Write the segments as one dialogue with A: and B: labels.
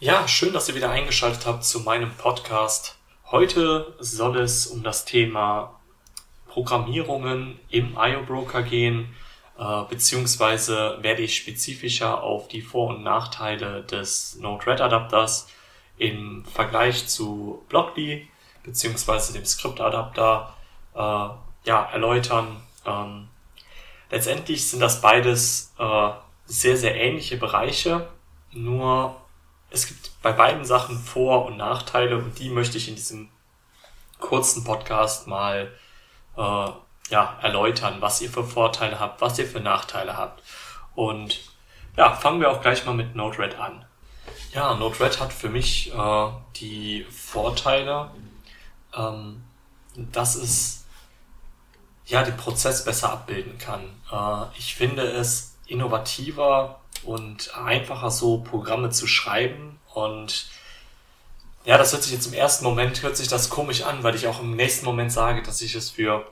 A: Ja, schön, dass ihr wieder eingeschaltet habt zu meinem Podcast. Heute soll es um das Thema Programmierungen im IO-Broker gehen, äh, beziehungsweise werde ich spezifischer auf die Vor- und Nachteile des Node-RED-Adapters im Vergleich zu Blockly beziehungsweise dem Script-Adapter äh, ja, erläutern. Ähm, letztendlich sind das beides äh, sehr, sehr ähnliche Bereiche, nur es gibt bei beiden Sachen Vor- und Nachteile und die möchte ich in diesem kurzen Podcast mal äh, ja, erläutern, was ihr für Vorteile habt, was ihr für Nachteile habt. Und ja, fangen wir auch gleich mal mit Node-RED an. Ja, Node-RED hat für mich äh, die Vorteile, ähm, dass es ja den Prozess besser abbilden kann. Äh, ich finde es innovativer und einfacher so Programme zu schreiben und ja, das hört sich jetzt im ersten Moment, hört sich das komisch an, weil ich auch im nächsten Moment sage, dass ich es für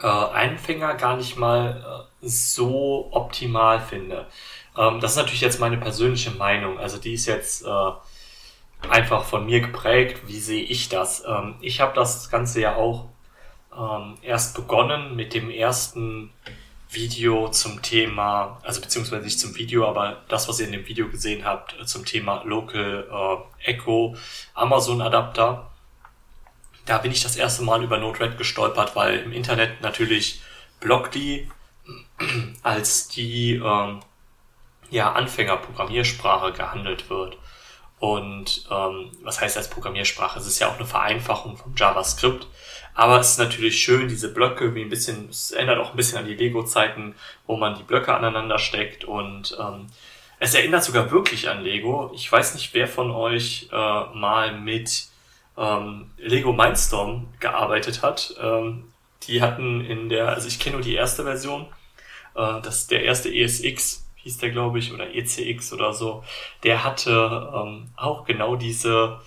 A: äh, Einfänger gar nicht mal äh, so optimal finde. Ähm, das ist natürlich jetzt meine persönliche Meinung. Also die ist jetzt äh, einfach von mir geprägt. Wie sehe ich das? Ähm, ich habe das Ganze ja auch ähm, erst begonnen mit dem ersten Video zum Thema, also beziehungsweise nicht zum Video, aber das, was ihr in dem Video gesehen habt, äh, zum Thema Local äh, Echo Amazon Adapter. Da bin ich das erste Mal über Node-RED gestolpert, weil im Internet natürlich Blockly als die ähm, ja, Anfängerprogrammiersprache gehandelt wird. Und ähm, was heißt als Programmiersprache? Es ist ja auch eine Vereinfachung von JavaScript. Aber es ist natürlich schön, diese Blöcke, wie ein bisschen, es erinnert auch ein bisschen an die Lego-Zeiten, wo man die Blöcke aneinander steckt und ähm, es erinnert sogar wirklich an Lego. Ich weiß nicht, wer von euch äh, mal mit ähm, Lego Mindstorm gearbeitet hat. Ähm, die hatten in der, also ich kenne nur die erste Version, äh, das der erste ESX hieß der, glaube ich, oder ECX oder so. Der hatte ähm, auch genau diese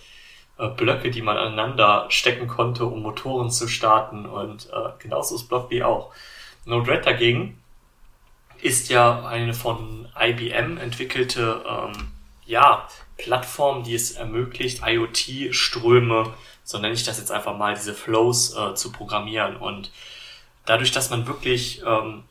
A: äh, Blöcke, die man aneinander stecken konnte, um Motoren zu starten. Und äh, genauso ist Blockly auch. Node-RED dagegen ist ja eine von IBM entwickelte ähm, ja, Plattform, die es ermöglicht, IoT-Ströme, so nenne ich das jetzt einfach mal, diese Flows äh, zu programmieren. Und dadurch, dass man wirklich ähm,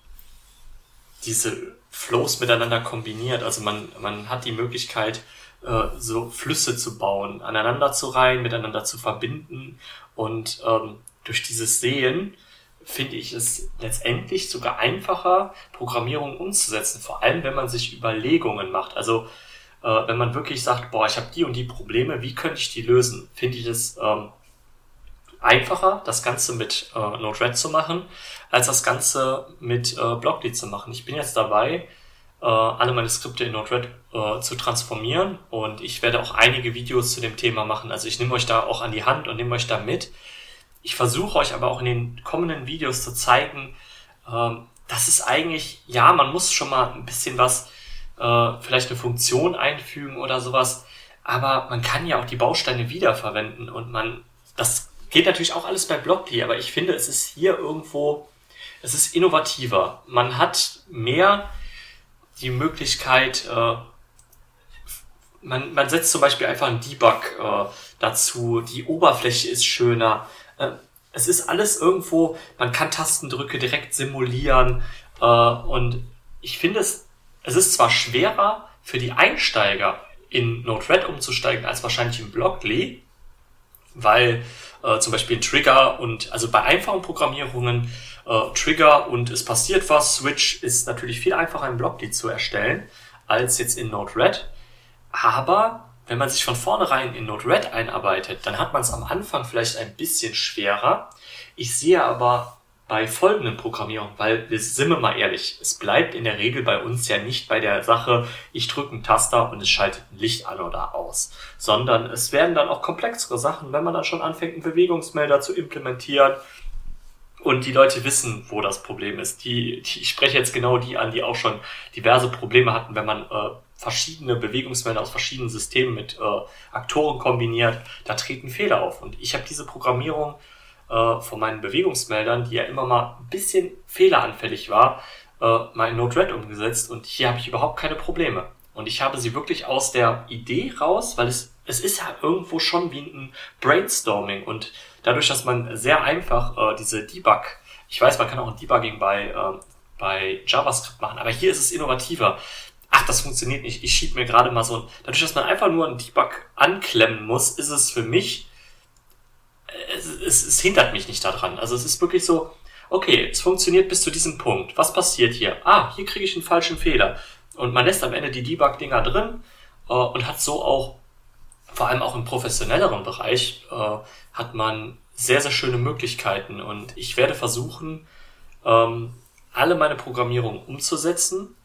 A: diese Flows miteinander kombiniert, also man, man hat die Möglichkeit, äh, so Flüsse zu bauen, aneinander zu reihen, miteinander zu verbinden. Und ähm, durch dieses Sehen finde ich es letztendlich sogar einfacher, Programmierung umzusetzen, vor allem wenn man sich Überlegungen macht. Also äh, wenn man wirklich sagt, boah, ich habe die und die Probleme, wie könnte ich die lösen, finde ich es ähm, einfacher, das Ganze mit äh, Node-RED zu machen, als das Ganze mit äh, Blockly zu machen. Ich bin jetzt dabei, äh, alle meine Skripte in Node-RED äh, zu transformieren und ich werde auch einige Videos zu dem Thema machen. Also ich nehme euch da auch an die Hand und nehme euch da mit. Ich versuche euch aber auch in den kommenden Videos zu zeigen, äh, dass es eigentlich, ja, man muss schon mal ein bisschen was, äh, vielleicht eine Funktion einfügen oder sowas, aber man kann ja auch die Bausteine wiederverwenden und man, das geht natürlich auch alles bei Blockly, aber ich finde, es ist hier irgendwo, es ist innovativer. Man hat mehr die Möglichkeit, äh, man, man setzt zum Beispiel einfach einen Debug äh, dazu, die Oberfläche ist schöner. Äh, es ist alles irgendwo, man kann Tastendrücke direkt simulieren äh, und ich finde es, es ist zwar schwerer für die Einsteiger in Node-RED umzusteigen als wahrscheinlich in Blockly, weil äh, zum Beispiel Trigger und also bei einfachen Programmierungen äh, Trigger und es passiert was. Switch ist natürlich viel einfacher im Blockly zu erstellen als jetzt in Node-RED. Aber wenn man sich von vornherein in Node-RED einarbeitet, dann hat man es am Anfang vielleicht ein bisschen schwerer. Ich sehe aber bei folgenden Programmierungen, weil wir sind wir mal ehrlich, es bleibt in der Regel bei uns ja nicht bei der Sache, ich drücke einen Taster und es schaltet ein Licht an oder aus, sondern es werden dann auch komplexere Sachen, wenn man dann schon anfängt, einen Bewegungsmelder zu implementieren und die Leute wissen, wo das Problem ist. Die, die ich spreche jetzt genau die an, die auch schon diverse Probleme hatten, wenn man äh, verschiedene Bewegungsmelder aus verschiedenen Systemen mit äh, Aktoren kombiniert, da treten Fehler auf. Und ich habe diese Programmierung äh, von meinen Bewegungsmeldern, die ja immer mal ein bisschen fehleranfällig war, äh, mal in Node-RED umgesetzt und hier habe ich überhaupt keine Probleme. Und ich habe sie wirklich aus der Idee raus, weil es, es ist ja irgendwo schon wie ein Brainstorming und dadurch, dass man sehr einfach äh, diese Debug, ich weiß, man kann auch ein Debugging bei, äh, bei JavaScript machen, aber hier ist es innovativer. Ach, das funktioniert nicht. Ich schieb mir gerade mal so ein. Dadurch, dass man einfach nur einen Debug anklemmen muss, ist es für mich. Es, es, es hindert mich nicht daran. Also es ist wirklich so, okay, es funktioniert bis zu diesem Punkt. Was passiert hier? Ah, hier kriege ich einen falschen Fehler. Und man lässt am Ende die Debug-Dinger drin äh, und hat so auch, vor allem auch im professionelleren Bereich, äh, hat man sehr, sehr schöne Möglichkeiten. Und ich werde versuchen, ähm, alle meine Programmierung umzusetzen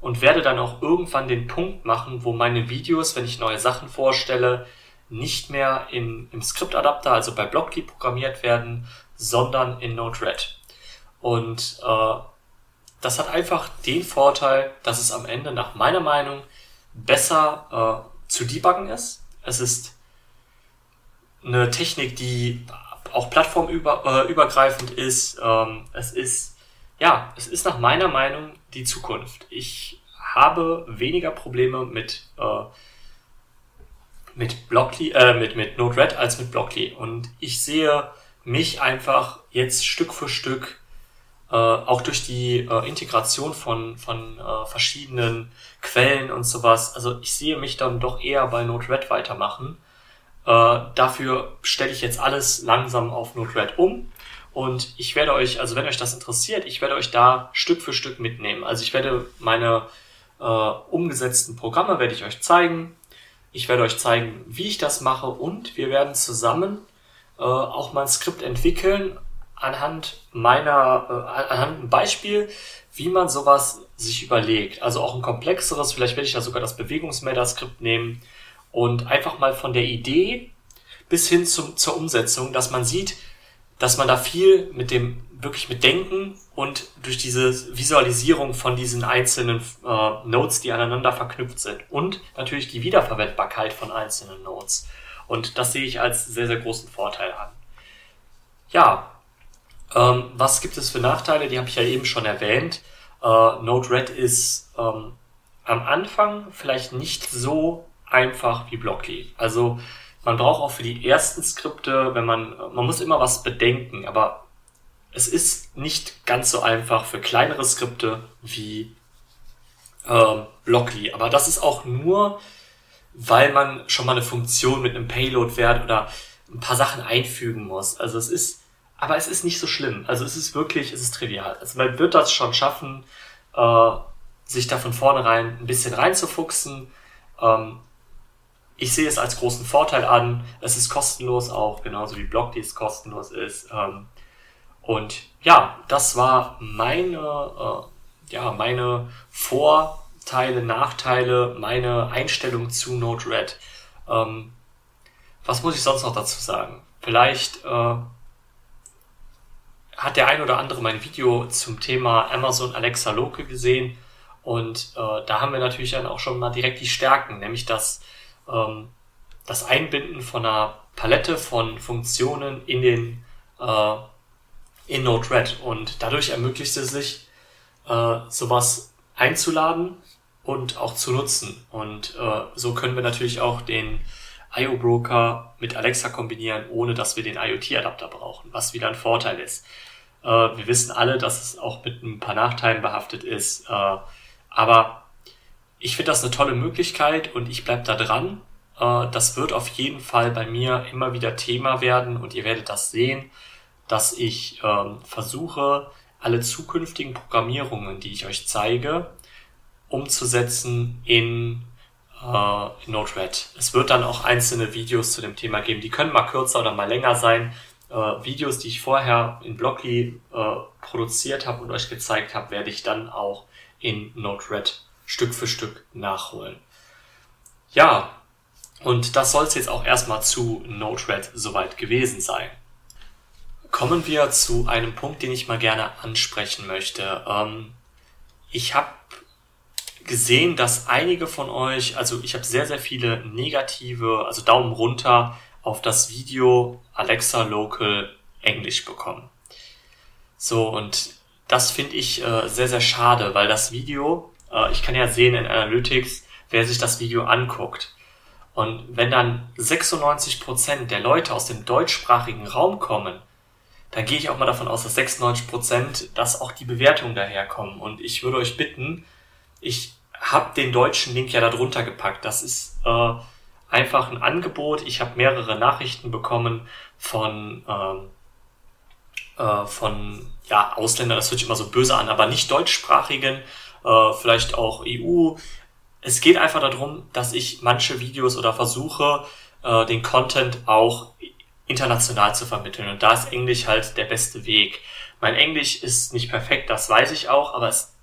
A: und werde dann auch irgendwann den Punkt machen, wo meine Videos, wenn ich neue Sachen vorstelle, nicht mehr in, im Skriptadapter, also bei Blockly programmiert werden, sondern in Node-RED. Und äh, das hat einfach den Vorteil, dass es am Ende nach meiner Meinung besser äh, zu debuggen ist. Es ist eine Technik, die auch plattformübergreifend äh, ist. Ähm, es ist, ja, es ist nach meiner Meinung die Zukunft. Ich habe weniger Probleme mit, äh, mit Blockly, äh, mit, mit Node-RED als mit Blockly. Und ich sehe mich einfach jetzt Stück für Stück äh, auch durch die äh, Integration von, von äh, verschiedenen Quellen und sowas. Also ich sehe mich dann doch eher bei Node-RED weitermachen. Äh, dafür stelle ich jetzt alles langsam auf Node-RED um. Und ich werde euch, also wenn euch das interessiert, ich werde euch da Stück für Stück mitnehmen. Also ich werde meine äh, umgesetzten Programme werde ich euch zeigen. Ich werde euch zeigen, wie ich das mache und wir werden zusammen äh, auch mal ein Skript entwickeln, anhand meiner, äh, anhand einem Beispiel, wie man sowas sich überlegt. Also auch ein komplexeres, vielleicht werde ich da sogar das Bewegungsmelder-Skript nehmen und einfach mal von der Idee bis hin zum, zur Umsetzung, dass man sieht, dass man da viel mit dem, wirklich mit Denken und durch diese Visualisierung von diesen einzelnen äh, Nodes, die aneinander verknüpft sind und natürlich die Wiederverwendbarkeit von einzelnen Nodes. Und das sehe ich als sehr, sehr großen Vorteil an. Ja, ähm, was gibt es für Nachteile? Die habe ich ja eben schon erwähnt. Äh, Node-RED ist ähm, am Anfang vielleicht nicht so einfach wie Blockly. Also man braucht auch für die ersten Skripte, wenn man, man muss immer was bedenken, aber es ist nicht ganz so einfach für kleinere Skripte wie ähm, Blockly. Aber das ist auch nur, weil man schon mal eine Funktion mit einem Payload-Wert oder ein paar Sachen einfügen muss. Also es ist aber es ist nicht so schlimm. Also es ist wirklich, es ist trivial. Also man wird das schon schaffen, äh, sich da von vornherein ein bisschen reinzufuchsen. Ähm, ich sehe es als großen Vorteil an. Es ist kostenlos auch, genauso wie Blockly es kostenlos ist. Ähm, und ja, das war meine, äh, ja, meine Vorteile, Nachteile, meine Einstellung zu Node-RED. Ähm, was muss ich sonst noch dazu sagen? Vielleicht äh, hat der ein oder andere mein Video zum Thema Amazon Alexa Local gesehen. Und äh, da haben wir natürlich dann auch schon mal direkt die Stärken, nämlich das, ähm, das Einbinden von einer Palette von Funktionen in den äh, in Node-RED. Und dadurch ermöglicht es sich, äh, sowas einzuladen und auch zu nutzen. Und äh, so können wir natürlich auch den IO-Broker mit Alexa kombinieren, ohne dass wir den IoT-Adapter brauchen, was wieder ein Vorteil ist. Äh, wir wissen alle, dass es auch mit ein paar Nachteilen behaftet ist. Äh, aber ich finde das eine tolle Möglichkeit und ich bleib da dran. Äh, das wird auf jeden Fall bei mir immer wieder Thema werden und ihr werdet das sehen, dass ich ähm, versuche, alle zukünftigen Programmierungen, die ich euch zeige, umzusetzen in äh, Node-RED. Es wird dann auch einzelne Videos zu dem Thema geben. Die können mal kürzer oder mal länger sein äh, Videos, die ich vorher in Blockly äh, produziert habe und euch gezeigt habe, werde ich dann auch in Node-RED Stück für Stück nachholen. Ja, und das soll es jetzt auch erstmal zu Node-RED soweit gewesen sein. Kommen wir zu einem Punkt, den ich mal gerne ansprechen möchte. Ähm, ich habe gesehen, dass einige von euch, also ich habe sehr, sehr viele negative, also Daumen runter auf das Video Alexa Local Englisch bekommen. So, und das finde ich äh, sehr, sehr schade, weil das Video, äh, ich kann ja sehen in Analytics, wer sich das Video anguckt. Und wenn dann 96% der Leute aus dem deutschsprachigen Raum kommen, dann gehe ich auch mal davon aus, dass 96% dass auch die Bewertungen daherkommen. Und ich würde euch bitten, ich habe den deutschen Link ja da drunter gepackt. Das ist äh, einfach ein Angebot. Ich habe mehrere Nachrichten bekommen von, ähm, äh, von ja, Ausländern, das hört sich immer so böse an, aber nicht deutschsprachigen, äh, vielleicht auch EU. Es geht einfach darum, dass ich manche Videos oder versuche, äh, den Content auch international zu vermitteln. Und da ist Englisch halt der beste Weg. Mein Englisch ist nicht perfekt, das weiß ich auch, aber es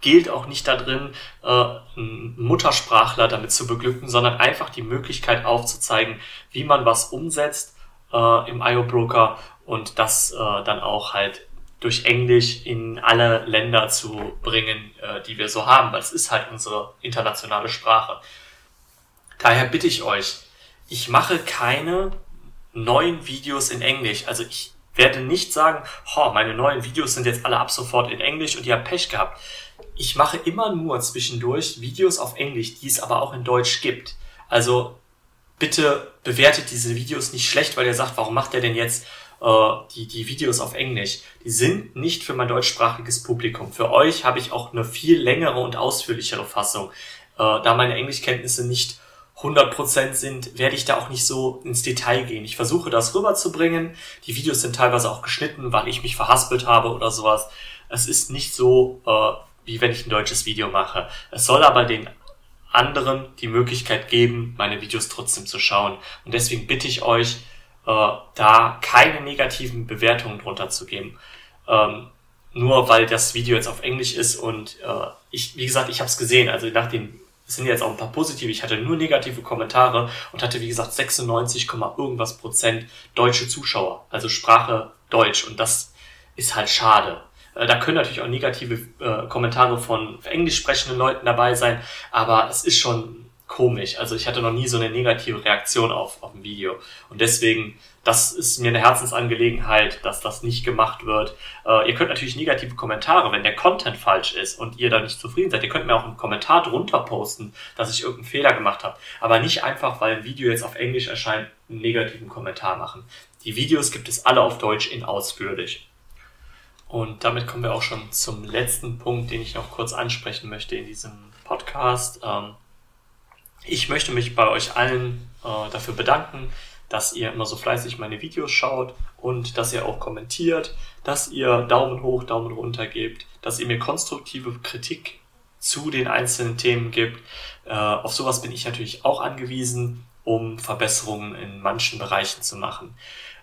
A: gilt auch nicht darin, äh, einen Muttersprachler damit zu beglücken, sondern einfach die Möglichkeit aufzuzeigen, wie man was umsetzt äh, im IO-Broker und das äh, dann auch halt durch Englisch in alle Länder zu bringen, äh, die wir so haben, weil es ist halt unsere internationale Sprache. Daher bitte ich euch, ich mache keine neuen Videos in Englisch. Also ich werde nicht sagen, oh, meine neuen Videos sind jetzt alle ab sofort in Englisch und ihr habt Pech gehabt. Ich mache immer nur zwischendurch Videos auf Englisch, die es aber auch in Deutsch gibt. Also bitte bewertet diese Videos nicht schlecht, weil ihr sagt, warum macht er denn jetzt äh, die, die Videos auf Englisch? Die sind nicht für mein deutschsprachiges Publikum. Für euch habe ich auch eine viel längere und ausführlichere Fassung. Äh, da meine Englischkenntnisse nicht 100% sind, werde ich da auch nicht so ins Detail gehen. Ich versuche das rüberzubringen. Die Videos sind teilweise auch geschnitten, weil ich mich verhaspelt habe oder sowas. Es ist nicht so, äh, wie wenn ich ein deutsches Video mache. Es soll aber den anderen die Möglichkeit geben, meine Videos trotzdem zu schauen. Und deswegen bitte ich euch, äh, da keine negativen Bewertungen drunter zu geben. Ähm, nur weil das Video jetzt auf Englisch ist und äh, ich, wie gesagt, ich habe es gesehen, also nach den es sind jetzt auch ein paar positive. Ich hatte nur negative Kommentare und hatte, wie gesagt, 96, irgendwas Prozent deutsche Zuschauer. Also Sprache Deutsch. Und das ist halt schade. Äh, da können natürlich auch negative äh, Kommentare von englisch sprechenden Leuten dabei sein, aber es ist schon komisch. Also ich hatte noch nie so eine negative Reaktion auf, auf ein Video. Und deswegen, das ist mir eine Herzensangelegenheit, dass das nicht gemacht wird. Äh, ihr könnt natürlich negative Kommentare, wenn der Content falsch ist und ihr da nicht zufrieden seid. Ihr könnt mir auch einen Kommentar drunter posten, dass ich irgendeinen Fehler gemacht habe. Aber nicht einfach, weil ein Video jetzt auf Englisch erscheint, einen negativen Kommentar machen. Die Videos gibt es alle auf Deutsch in ausführlich. Und damit kommen wir auch schon zum letzten Punkt, den ich noch kurz ansprechen möchte in diesem Podcast. Ähm, ich möchte mich bei euch allen äh, dafür bedanken, dass ihr immer so fleißig meine Videos schaut und dass ihr auch kommentiert, dass ihr Daumen hoch, Daumen runter gebt, dass ihr mir konstruktive Kritik zu den einzelnen Themen gibt. Äh, auf sowas bin ich natürlich auch angewiesen, um Verbesserungen in manchen Bereichen zu machen.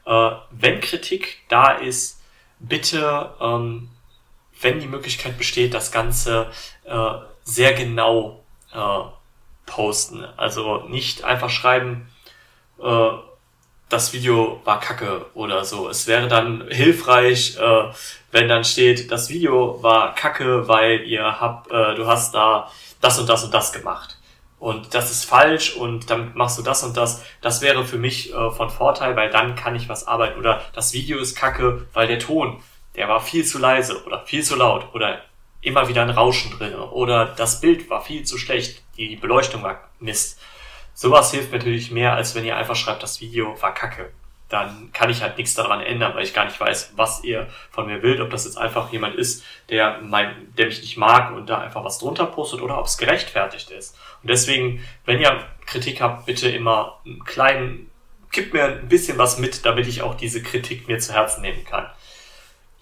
A: Äh, wenn Kritik da ist, bitte, ähm, wenn die Möglichkeit besteht, das Ganze äh, sehr genau äh, posten. Also nicht einfach schreiben, äh, das Video war kacke oder so. Es wäre dann hilfreich, äh, wenn dann steht, das Video war kacke, weil ihr habt, äh, du hast da das und das und das gemacht. Und das ist falsch und damit machst du das und das. Das wäre für mich äh, von Vorteil, weil dann kann ich was arbeiten. Oder das Video ist kacke, weil der Ton, der war viel zu leise oder viel zu laut oder immer wieder ein Rauschen drin oder das Bild war viel zu schlecht, die Beleuchtung war Mist. Sowas hilft natürlich mehr, als wenn ihr einfach schreibt, das Video war kacke. Dann kann ich halt nichts daran ändern, weil ich gar nicht weiß, was ihr von mir wollt, ob das jetzt einfach jemand ist, der, mein, der mich nicht mag und da einfach was drunter postet oder ob es gerechtfertigt ist. Und deswegen, wenn ihr Kritik habt, bitte immer einen kleinen, gib mir ein bisschen was mit, damit ich auch diese Kritik mir zu Herzen nehmen kann.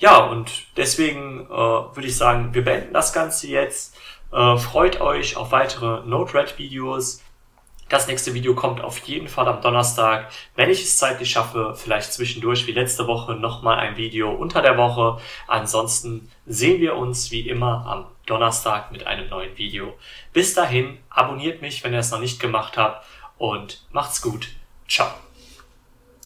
A: Ja, und deswegen äh, würde ich sagen, wir beenden das Ganze jetzt. Äh, freut euch auf weitere Node-RED-Videos. Das nächste Video kommt auf jeden Fall am Donnerstag. Wenn ich es zeitlich schaffe, vielleicht zwischendurch wie letzte Woche nochmal ein Video unter der Woche. Ansonsten sehen wir uns wie immer am Donnerstag mit einem neuen Video. Bis dahin, abonniert mich, wenn ihr es noch nicht gemacht habt und macht's gut. Ciao.